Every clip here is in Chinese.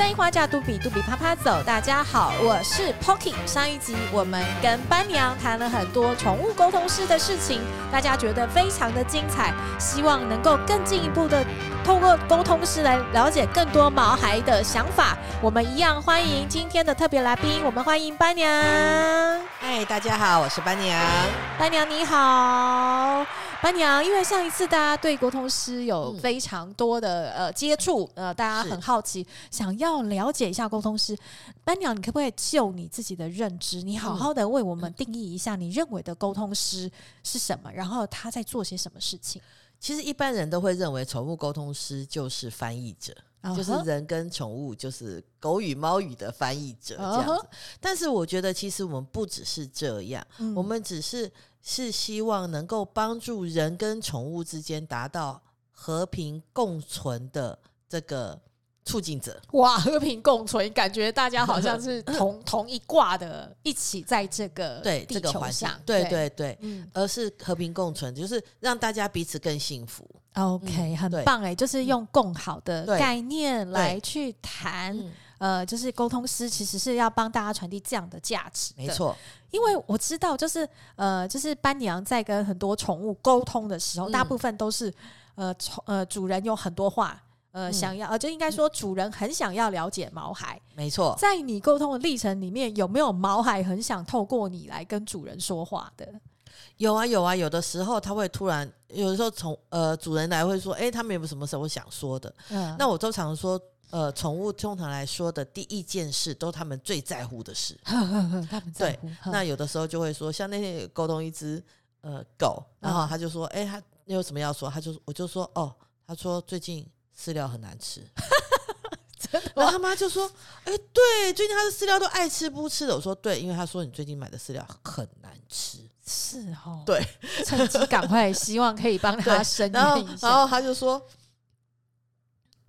三花架杜比杜比啪啪走，大家好，我是 Pocky。上一集我们跟班娘谈了很多宠物沟通师的事情，大家觉得非常的精彩，希望能够更进一步的透过沟通师来了解更多毛孩的想法。我们一样欢迎今天的特别来宾，我们欢迎班娘。嗨，大家好，我是班娘。班娘你好。班娘，因为上一次大家对沟通师有非常多的呃接触，呃，大家很好奇，想要了解一下沟通师。班娘，你可不可以就你自己的认知，你好好的为我们定义一下你认为的沟通师是什么？然后他在做些什么事情？其实一般人都会认为宠物沟通师就是翻译者，就是人跟宠物，就是狗与猫语的翻译者这样子。但是我觉得，其实我们不只是这样，我们只是。是希望能够帮助人跟宠物之间达到和平共存的这个促进者。哇，和平共存，感觉大家好像是 同同一挂的，一起在这个对这个环境，对对对，嗯，而是和平共存，就是让大家彼此更幸福。OK，很棒哎，就是用更好的概念来去谈。呃，就是沟通师其实是要帮大家传递这样的价值，没错。因为我知道，就是呃，就是班娘在跟很多宠物沟通的时候，嗯、大部分都是呃宠呃主人有很多话呃、嗯、想要呃，就应该说主人很想要了解毛孩，没错。在你沟通的历程里面，有没有毛孩很想透过你来跟主人说话的？有啊有啊，有的时候他会突然，有的时候从呃主人来会说，哎，他们有没有什么时候想说的？嗯，那我都常说。呃，宠物通常来说的第一件事，都是他们最在乎的事。他们在乎。对，那有的时候就会说，像那天沟通一只呃狗，然后他就说：“哎、嗯，他你有什么要说？”他就我就说：“哦，他说最近饲料很难吃。”真的。然后他妈就说：“哎，对，最近他的饲料都爱吃不吃的。”我说：“对，因为他说你最近买的饲料很难吃。”是哦。对，趁机赶快，希望可以帮他 生。然后，然后他就说。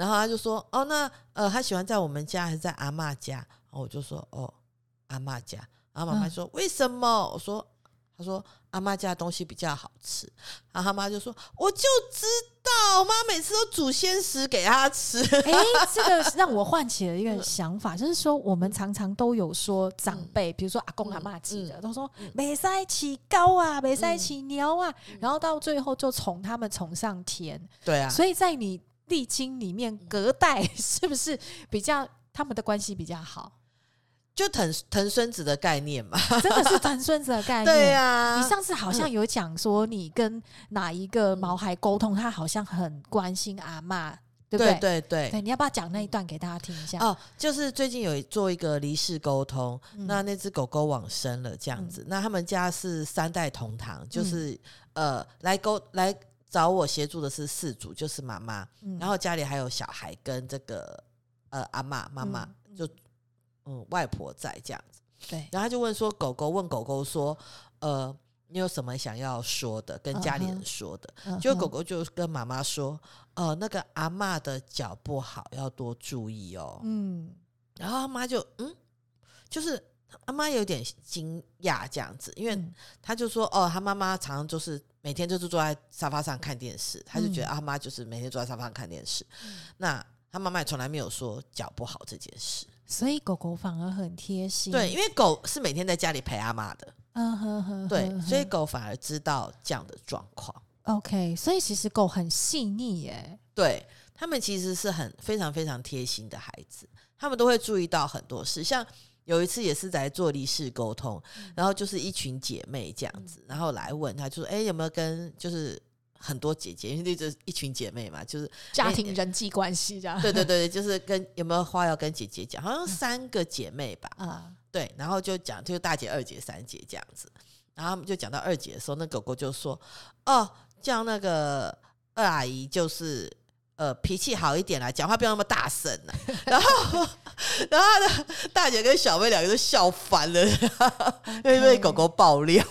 然后他就说：“哦，那呃，他喜欢在我们家还是在阿嬷家？”然后我就说：“哦，阿嬷家。”然后妈妈说：“为什么？”我说：“他说阿嬷家的东西比较好吃。”然后他妈就说：“我就知道，妈每次都煮鲜食给他吃。”哎，这个让我唤起了一个想法，就是说我们常常都有说长辈，比如说阿公阿嬷级的，都说没塞起高啊，没塞起牛啊，然后到最后就宠他们宠上天。对啊，所以在你。历经里面隔代 是不是比较他们的关系比较好？就疼疼孙子的概念嘛，真的是疼孙子的概念。对呀，你上次好像有讲说你跟哪一个毛孩沟通，他好像很关心阿嬷，对不对？对对对，你要不要讲那一段给大家听一下？哦，就是最近有做一个离世沟通，那那只狗狗往生了，这样子。那他们家是三代同堂，就是呃来沟来。找我协助的是饲主，就是妈妈，嗯、然后家里还有小孩跟这个呃阿妈妈妈，就嗯外婆在这样子。对，然后他就问说，狗狗问狗狗说，呃，你有什么想要说的，跟家里人说的？Uh. 就狗狗就跟妈妈说，呃，那个阿嬷的脚不好，要多注意哦。嗯，然后阿妈就嗯，就是。阿妈有点惊讶这样子，因为他就说：“哦，他妈妈常常就是每天就是坐在沙发上看电视，他就觉得阿妈就是每天坐在沙发上看电视。那他妈妈也从来没有说脚不好这件事，所以狗狗反而很贴心。对，因为狗是每天在家里陪阿妈的，嗯哼哼，对，所以狗反而知道这样的状况。OK，所以其实狗很细腻耶，对，他们其实是很非常非常贴心的孩子，他们都会注意到很多事，像。有一次也是在做离世沟通，然后就是一群姐妹这样子，然后来问她，就说：“哎，有没有跟就是很多姐姐，因为就是一群姐妹嘛，就是家庭人际关系这样。”对对 对，就是跟有没有话要跟姐姐讲，好像三个姐妹吧，啊，对，然后就讲就大姐、二姐、三姐这样子，然后他们就讲到二姐的时候，那狗狗就说：“哦，叫那个二阿姨就是。”呃，脾气好一点啦，讲话不要那么大声啦。然后，然后呢大姐跟小妹两个都笑翻了，因为被狗狗爆料。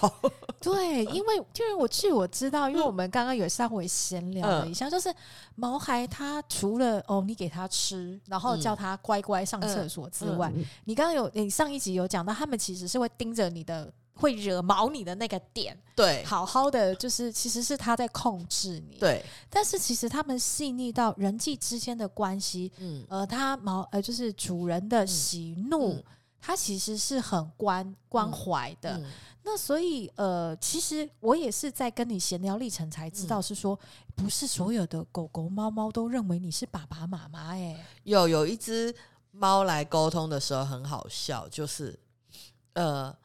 对，因为就是我据我知道，因为我们刚刚有稍微闲聊了一下，嗯、就是毛孩他除了哦，你给他吃，然后叫他乖乖上厕所之外，嗯嗯、你刚刚有你上一集有讲到，他们其实是会盯着你的。会惹毛你的那个点，对，好好的就是其实是他在控制你，对。但是其实他们细腻到人际之间的关系，嗯，呃，他毛呃就是主人的喜怒，嗯、他其实是很关关怀的。嗯嗯、那所以呃，其实我也是在跟你闲聊历程才知道，是说、嗯、不是所有的狗狗猫猫都认为你是爸爸妈妈。哎，有有一只猫来沟通的时候很好笑，就是呃。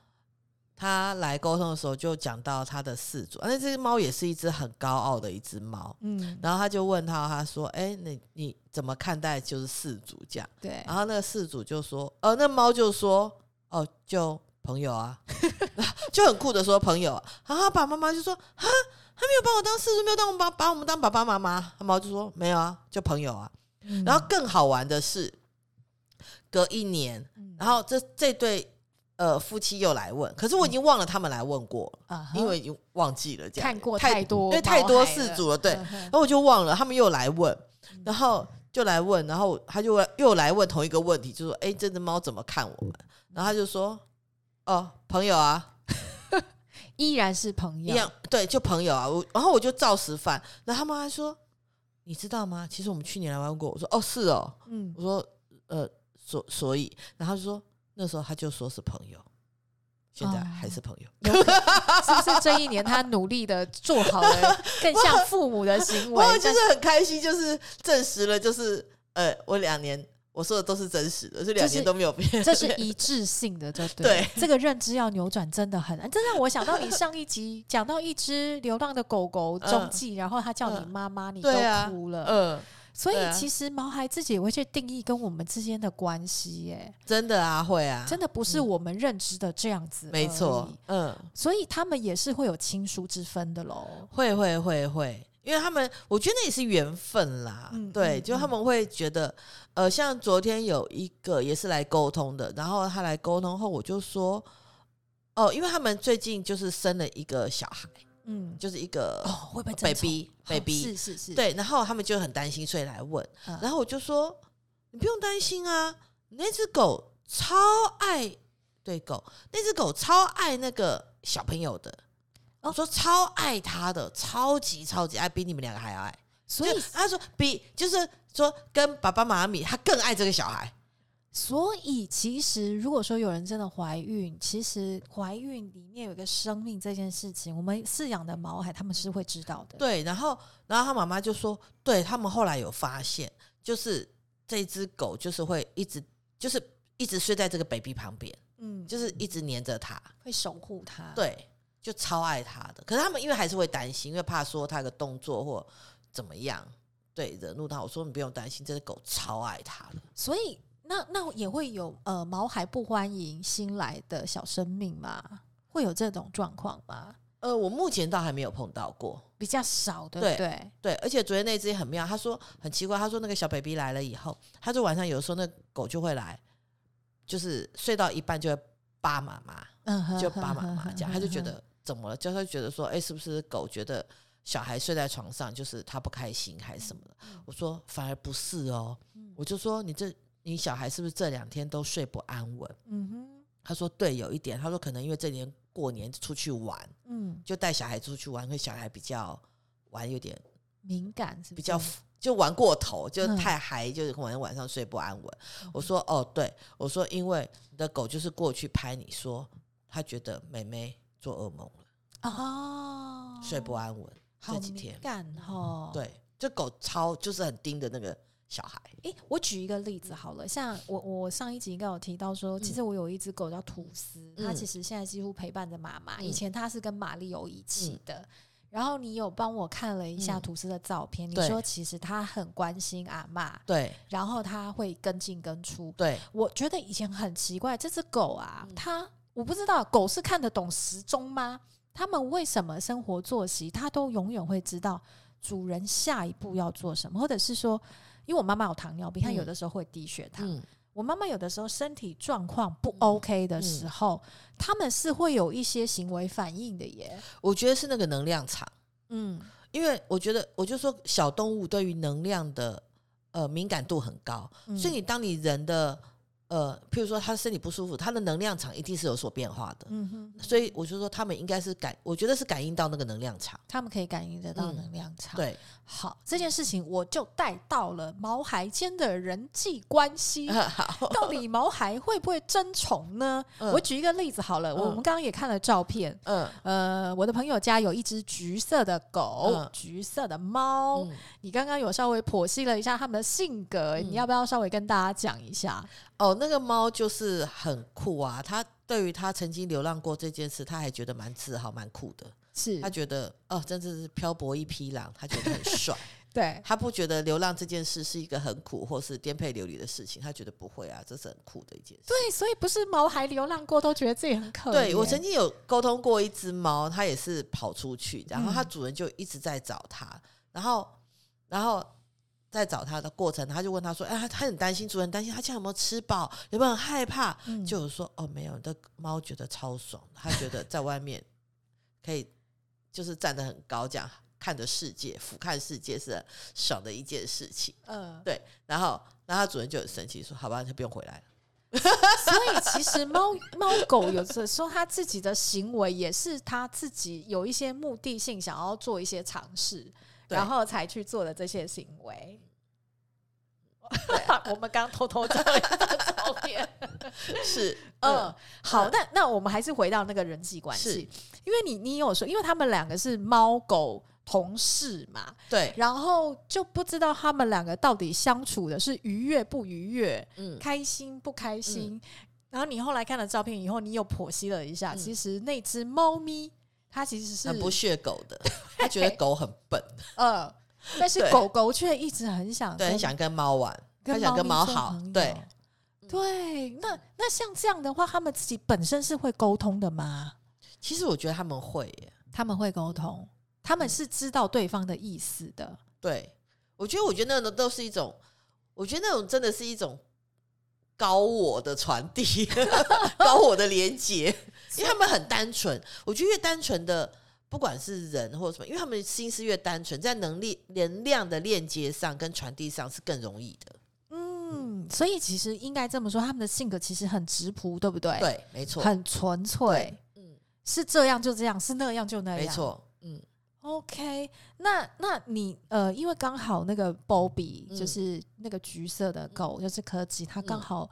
他来沟通的时候就讲到他的饲主，那这只猫也是一只很高傲的一只猫。嗯，然后他就问他，他说：“哎、欸，你你怎么看待就是饲主这样？”对。然后那个饲主就说：“呃，那猫就说，哦，就朋友啊，就很酷的说朋友啊。”然后爸爸妈妈就说：“啊，他没有把我当饲主，没有当我们把把我们当爸爸妈妈。”猫就说：“没有啊，就朋友啊。嗯”然后更好玩的是，隔一年，然后这这对。呃，夫妻又来问，可是我已经忘了他们来问过，嗯、因为已经忘记了这样，看过太多，因为太多事主了，对，嗯、然后我就忘了，他们又来问，然后就来问，然后他就又来问同一个问题，就说：“哎，这只猫怎么看我们？”然后他就说：“哦，朋友啊，依然是朋友，一样，对，就朋友啊。”我然后我就照实犯，然后他们还说：“你知道吗？其实我们去年来玩过。”我说：“哦，是哦。”嗯，我说：“呃，所所以，然后他就说。”那时候他就说是朋友，现在还是朋友，哦、是不是这一年他努力的做好了 更像父母的行为？我就是很开心，就是证实了，就是呃，我两年我说的都是真实的，这两年都没有变，这是 一致性的，对对？这个认知要扭转真的很难。这让我想到你上一集 讲到一只流浪的狗狗踪迹，嗯、然后它叫你妈妈，嗯、你都哭了，嗯。所以其实毛孩自己也会去定义跟我们之间的关系，耶，真的啊，会啊，真的不是我们认知的这样子，没错，嗯，所以他们也是会有亲疏之分的喽，会会会会，因为他们我觉得那也是缘分啦，嗯、对，就他们会觉得，呃，像昨天有一个也是来沟通的，然后他来沟通后，我就说，哦，因为他们最近就是生了一个小孩。嗯，就是一个哦，会不会 baby baby 是是是，对，然后他们就很担心，所以来问。然后我就说，你不用担心啊，那只狗超爱，对狗，那只狗超爱那个小朋友的。我说超爱他的，超级超级爱，比你们两个还要爱。所以他说比就是说跟爸爸妈妈比，他更爱这个小孩。所以，其实如果说有人真的怀孕，其实怀孕里面有一个生命这件事情，我们饲养的毛孩他们是会知道的。对，然后，然后他妈妈就说，对他们后来有发现，就是这只狗就是会一直，就是一直睡在这个 baby 旁边，嗯，就是一直黏着他，会守护他，对，就超爱他的。可是他们因为还是会担心，因为怕说他的动作或怎么样，对，惹怒他。我说你不用担心，这只狗超爱他的，所以。那那也会有呃，毛孩不欢迎新来的小生命吗？会有这种状况吗？呃，我目前倒还没有碰到过，比较少，对不对？对，而且昨天那只也很妙，他说很奇怪，他说那个小 baby 来了以后，他就晚上有时候那狗就会来，就是睡到一半就会扒妈妈，嗯，就扒妈妈这样，他就觉得怎么了？就会觉得说，哎，是不是狗觉得小孩睡在床上就是他不开心还是什么的？我说反而不是哦，我就说你这。你小孩是不是这两天都睡不安稳？嗯哼，他说对，有一点。他说可能因为这年过年出去玩，嗯，就带小孩出去玩，因为小孩比较玩有点敏感是是，比较就玩过头，就太嗨，就是可能晚上睡不安稳。嗯、我说哦，对，我说因为你的狗就是过去拍你说，他觉得妹妹做噩梦了哦，睡不安稳，这几天干哈？对，这狗超就是很盯的那个。小孩，诶，我举一个例子好了，像我我上一集应该有提到说，其实我有一只狗叫吐司，嗯、它其实现在几乎陪伴着妈妈。嗯、以前它是跟玛丽有一起的，嗯、然后你有帮我看了一下吐司的照片，嗯、你说其实它很关心阿妈，对，然后它会跟进跟出，对，我觉得以前很奇怪，这只狗啊，它我不知道狗是看得懂时钟吗？他们为什么生活作息，它都永远会知道主人下一步要做什么，或者是说。因为我妈妈有糖尿病，她有的时候会低血糖。嗯、我妈妈有的时候身体状况不 OK 的时候，他、嗯、们是会有一些行为反应的耶。我觉得是那个能量场。嗯，因为我觉得，我就说小动物对于能量的呃敏感度很高，嗯、所以你当你人的呃，譬如说他身体不舒服，他的能量场一定是有所变化的。嗯哼，所以我就说他们应该是感，我觉得是感应到那个能量场，他们可以感应得到能量场。嗯、对，好，这件事情我就带到了毛孩间的人际关系。嗯、好，到底毛孩会不会争宠呢？嗯、我举一个例子好了，嗯、我们刚刚也看了照片。嗯，呃，我的朋友家有一只橘色的狗，嗯、橘色的猫。嗯、你刚刚有稍微剖析了一下他们的性格，嗯、你要不要稍微跟大家讲一下？哦，那个猫就是很酷啊！它对于他曾经流浪过这件事，他还觉得蛮自豪、蛮酷的。是他觉得哦，真的是漂泊一匹狼，他觉得很帅。对，他不觉得流浪这件事是一个很苦或是颠沛流离的事情，他觉得不会啊，这是很酷的一件事。对，所以不是猫还流浪过都觉得自己很可怜。对，我曾经有沟通过一只猫，它也是跑出去，然后它主人就一直在找它，嗯、然后，然后。在找他的过程，他就问他说：“哎，他很担心，主人担心他家有没有吃饱，有没有很害怕？”嗯、就说：“哦，没有，的猫觉得超爽，他觉得在外面可以就是站得很高，这样看着世界，俯瞰世界是很爽的一件事情。”嗯，对。然后，然后他主人就很生气，说：“好吧，他不用回来了。”所以，其实猫猫狗有的时候它自己的行为也是它自己有一些目的性，想要做一些尝试，然后才去做的这些行为。我们刚偷偷照了一张照片，是，嗯，好，那那我们还是回到那个人际关系，因为你你有说，因为他们两个是猫狗同事嘛，对，然后就不知道他们两个到底相处的是愉悦不愉悦，嗯，开心不开心。嗯、然后你后来看了照片以后，你又剖析了一下，嗯、其实那只猫咪它其实是很不屑狗的，它觉得狗很笨，嗯。但是狗狗却一直很想，对，很想跟猫玩，他想跟猫好，对，对。那那像这样的话，他们自己本身是会沟通的吗？其实我觉得他们会耶，他们会沟通，他们是知道对方的意思的。对，我觉得，我觉得那种都是一种，我觉得那种真的是一种高我的传递，高我的连接，因为他们很单纯。我觉得越单纯的。不管是人或什么，因为他们心思越单纯，在能力、能量的链接上跟传递上是更容易的。嗯，所以其实应该这么说，他们的性格其实很直朴，对不对？对，没错，很纯粹。嗯，是这样就这样，是那样就那样。没错。嗯，OK，那那你呃，因为刚好那个 Bobby、嗯、就是那个橘色的狗，嗯、就是柯基，它刚好。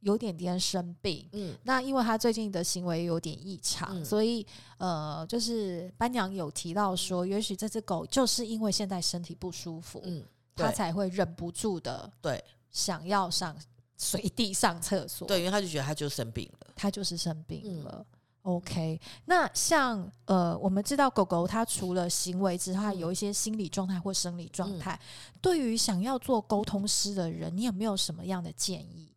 有点点生病，嗯，那因为它最近的行为有点异常，嗯、所以呃，就是班娘有提到说，也许这只狗就是因为现在身体不舒服，嗯，他才会忍不住的对想要上随地上厕所，对，因为他就觉得他就生病了，他就是生病了。嗯、OK，那像呃，我们知道狗狗它除了行为之外，有一些心理状态或生理状态，嗯、对于想要做沟通师的人，你有没有什么样的建议？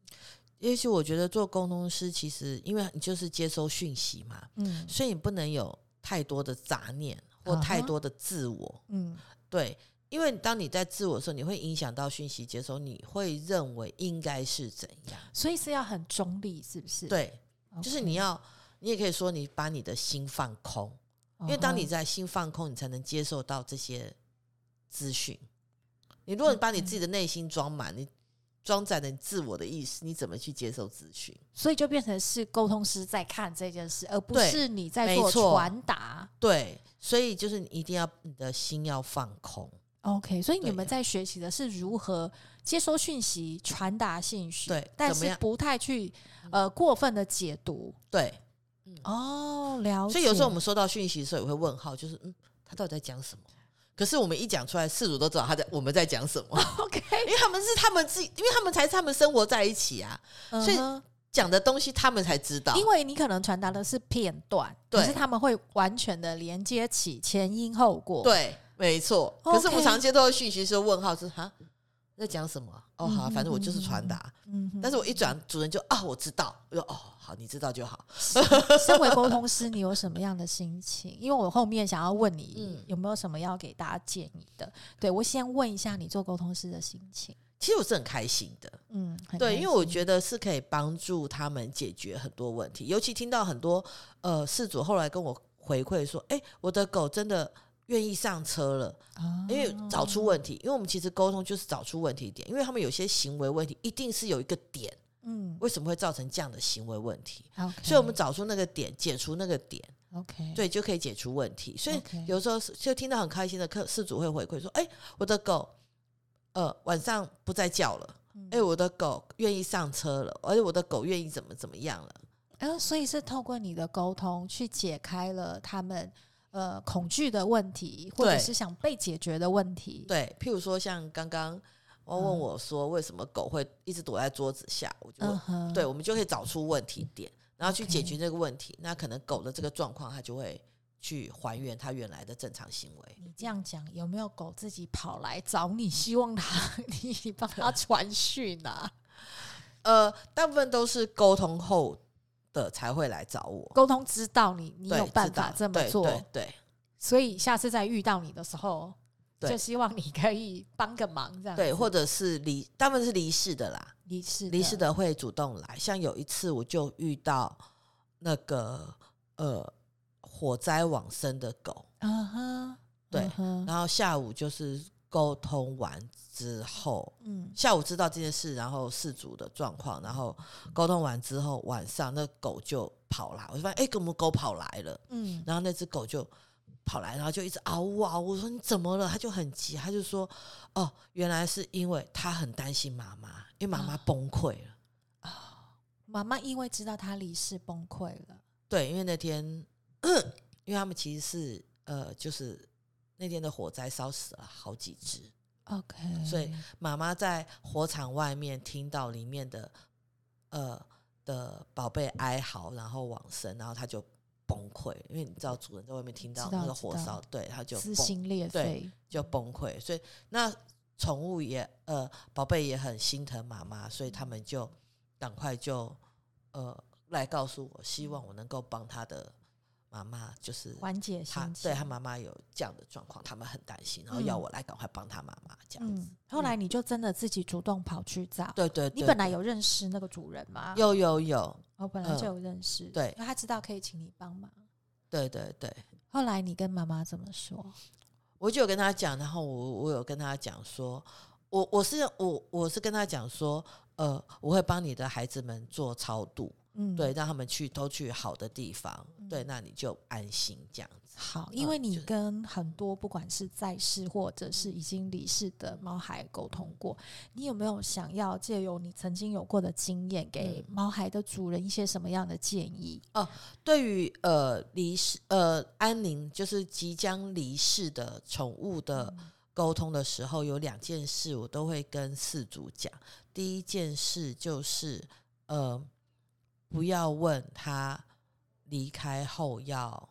也许我觉得做沟通师，其实因为你就是接收讯息嘛，嗯，所以你不能有太多的杂念或太多的自我，嗯，对，因为当你在自我的时候，你会影响到讯息接收，你会认为应该是怎样，所以是要很中立，是不是？对，就是你要，你也可以说你把你的心放空，因为当你在心放空，你才能接受到这些资讯。你如果你把你自己的内心装满，你。装载了你自我的意识，你怎么去接受资讯？所以就变成是沟通师在看这件事，而不是你在做传达。对，所以就是你一定要你的心要放空。OK，所以你们在学习的是如何接收讯息、传达信息，对，但是不太去呃过分的解读。对，嗯，哦，了解。所以有时候我们收到讯息的时候也会问号，就是嗯，他到底在讲什么？可是我们一讲出来，事主都知道他在我们在讲什么。OK，因为他们是他们自己，因为他们才是他们生活在一起啊，所以讲的东西他们才知道。因为你可能传达的是片段，对可是他们会完全的连接起前因后果。对，没错。可是我常接到的讯息是问号是哈。在讲什么？哦，好，反正我就是传达。嗯，但是我一转，主人就啊，我知道。我说哦，好，你知道就好。身为沟通师，你有什么样的心情？因为我后面想要问你，嗯、有没有什么要给大家建议的？对，我先问一下你做沟通师的心情。其实我是很开心的，嗯，对，因为我觉得是可以帮助他们解决很多问题。尤其听到很多呃事主后来跟我回馈说，哎，我的狗真的。愿意上车了，因为找出问题，因为我们其实沟通就是找出问题点，因为他们有些行为问题一定是有一个点，嗯，为什么会造成这样的行为问题？Okay, 所以我们找出那个点，解除那个点，OK，对，就可以解除问题。所以有时候就听到很开心的客事主会回馈说：“哎，我的狗，呃，晚上不再叫了。哎，我的狗愿意上车了，而且我的狗愿意怎么怎么样了。”然后，所以是透过你的沟通去解开了他们呃恐惧的问题，或者是想被解决的问题。对，譬如说像刚刚。我问我说：“为什么狗会一直躲在桌子下？”我就问、uh. 对，我们就可以找出问题点，然后去解决这个问题。Okay. 那可能狗的这个状况，它就会去还原它原来的正常行为。你这样讲，有没有狗自己跑来找你，希望它 你帮它传讯啊？呃，大部分都是沟通后的才会来找我。沟通知道你，你有办法这么做，对，对，对，所以下次再遇到你的时候。对就希望你可以帮个忙，这样对，或者是离，他们是离世的啦，离世离世的会主动来。像有一次，我就遇到那个呃火灾往生的狗，嗯哼、uh，huh, 对，uh huh. 然后下午就是沟通完之后，嗯，下午知道这件事，然后事主的状况，然后沟通完之后，晚上那狗就跑来，我就发现哎，怎么狗跑来了？嗯，然后那只狗就。跑来，然后就一直嗷呜嗷呜。我说你怎么了？他就很急，他就说：“哦，原来是因为他很担心妈妈，因为妈妈崩溃了啊。妈妈因为知道他离世崩溃了。对，因为那天，因为他们其实是呃，就是那天的火灾烧死了好几只。OK，所以妈妈在火场外面听到里面的呃的宝贝哀嚎，然后往生，然后她就。崩溃，因为你知道主人在外面听到那个火烧，对，他就撕心裂肺，就崩溃。所以那宠物也呃，宝贝也很心疼妈妈，所以他们就赶快就呃来告诉我，希望我能够帮他的妈妈，就是缓解心情。对他妈妈有这样的状况，他们很担心，然后要我来赶快帮他妈妈这样子。嗯、后来你就真的自己主动跑去找？对对，你本来有认识那个主人吗？有有有。我本来就有认识，嗯、对，他知道可以请你帮忙。对对对。后来你跟妈妈怎么说？我就有跟他讲，然后我我有跟他讲说，我我是我我是跟他讲说，呃，我会帮你的孩子们做超度。嗯，对，让他们去都去好的地方，嗯、对，那你就安心这样子。好，因为你跟很多不管是在世或者是已经离世的猫孩沟通过，你有没有想要借由你曾经有过的经验，给猫孩的主人一些什么样的建议？哦、呃，对于呃离世呃安宁就是即将离世的宠物的沟通的时候，有两件事我都会跟饲主讲。第一件事就是呃。不要问他离开后要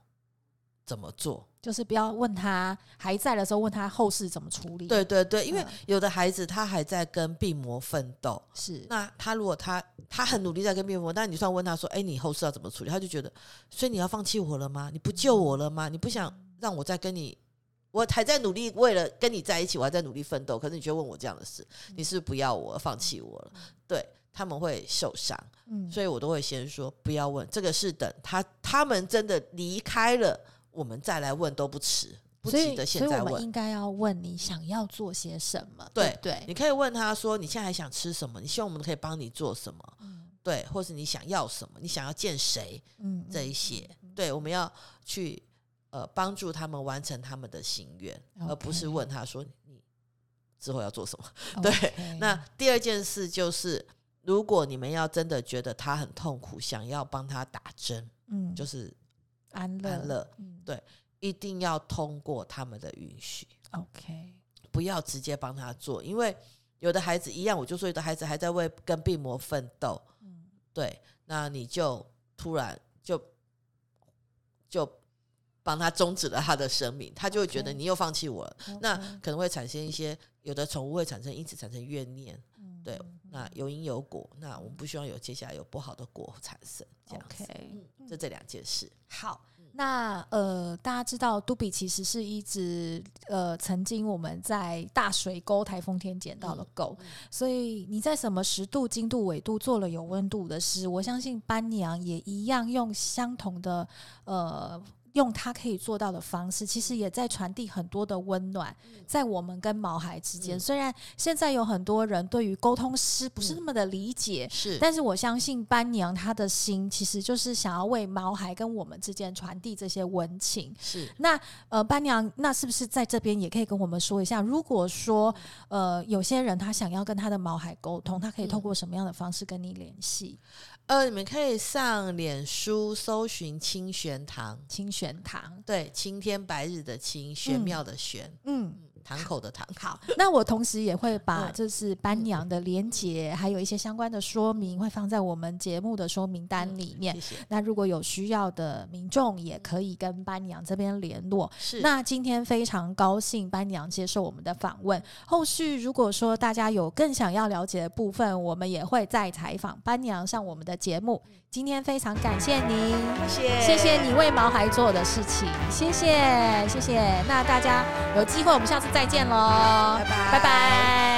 怎么做，就是不要问他还在的时候问他后事怎么处理。对对对，因为有的孩子他还在跟病魔奋斗，是那他如果他他很努力在跟病魔，但你算问他说：“哎，你后事要怎么处理？”他就觉得，所以你要放弃我了吗？你不救我了吗？你不想让我再跟你？我还在努力为了跟你在一起，我还在努力奋斗，可是你却问我这样的事，你是不是不要我，放弃我了？对。他们会受伤，嗯，所以我都会先说不要问，这个是等他他们真的离开了，我们再来问都不迟，不急得现在问。所以我们应该要问你想要做些什么？对对，你可以问他说你现在还想吃什么？你希望我们可以帮你做什么？嗯，对，或是你想要什么？你想要见谁？嗯，这一些，对，我们要去呃帮助他们完成他们的心愿而不是问他说你之后要做什么？对那第二件事就是。如果你们要真的觉得他很痛苦，想要帮他打针，嗯，就是安乐，安乐，嗯，对，一定要通过他们的允许，OK，不要直接帮他做，因为有的孩子一样，我就说有的孩子还在为跟病魔奋斗，嗯，对，那你就突然就就帮他终止了他的生命，他就会觉得你又放弃我了.那可能会产生一些，有的宠物会产生因此产生怨念。对，那有因有果，那我们不希望有接下来有不好的果产生，这样子。Okay, 嗯，就这两件事。好，那呃，大家知道杜比其实是一只呃，曾经我们在大水沟台风天捡到的狗，嗯、所以你在什么十度、经度、纬度做了有温度的事，我相信斑娘也一样用相同的呃。用他可以做到的方式，其实也在传递很多的温暖，在我们跟毛孩之间。虽然现在有很多人对于沟通师不是那么的理解，是，但是我相信班娘她的心其实就是想要为毛孩跟我们之间传递这些温情。是，那呃，班娘，那是不是在这边也可以跟我们说一下，如果说呃有些人他想要跟他的毛孩沟通，他可以透过什么样的方式跟你联系？呃，你们可以上脸书搜寻清玄堂，清玄堂，对，青天白日的清，玄妙的玄，嗯。嗯堂口的堂，好，那我同时也会把就是班娘的连结，还有一些相关的说明，会放在我们节目的说明单里面。谢谢。那如果有需要的民众，也可以跟班娘这边联络。是。那今天非常高兴班娘接受我们的访问。后续如果说大家有更想要了解的部分，我们也会再采访班娘上我们的节目。今天非常感谢您，谢谢谢谢你为毛孩做的事情，谢谢谢谢。那大家有机会，我们下次再见喽，拜拜拜拜。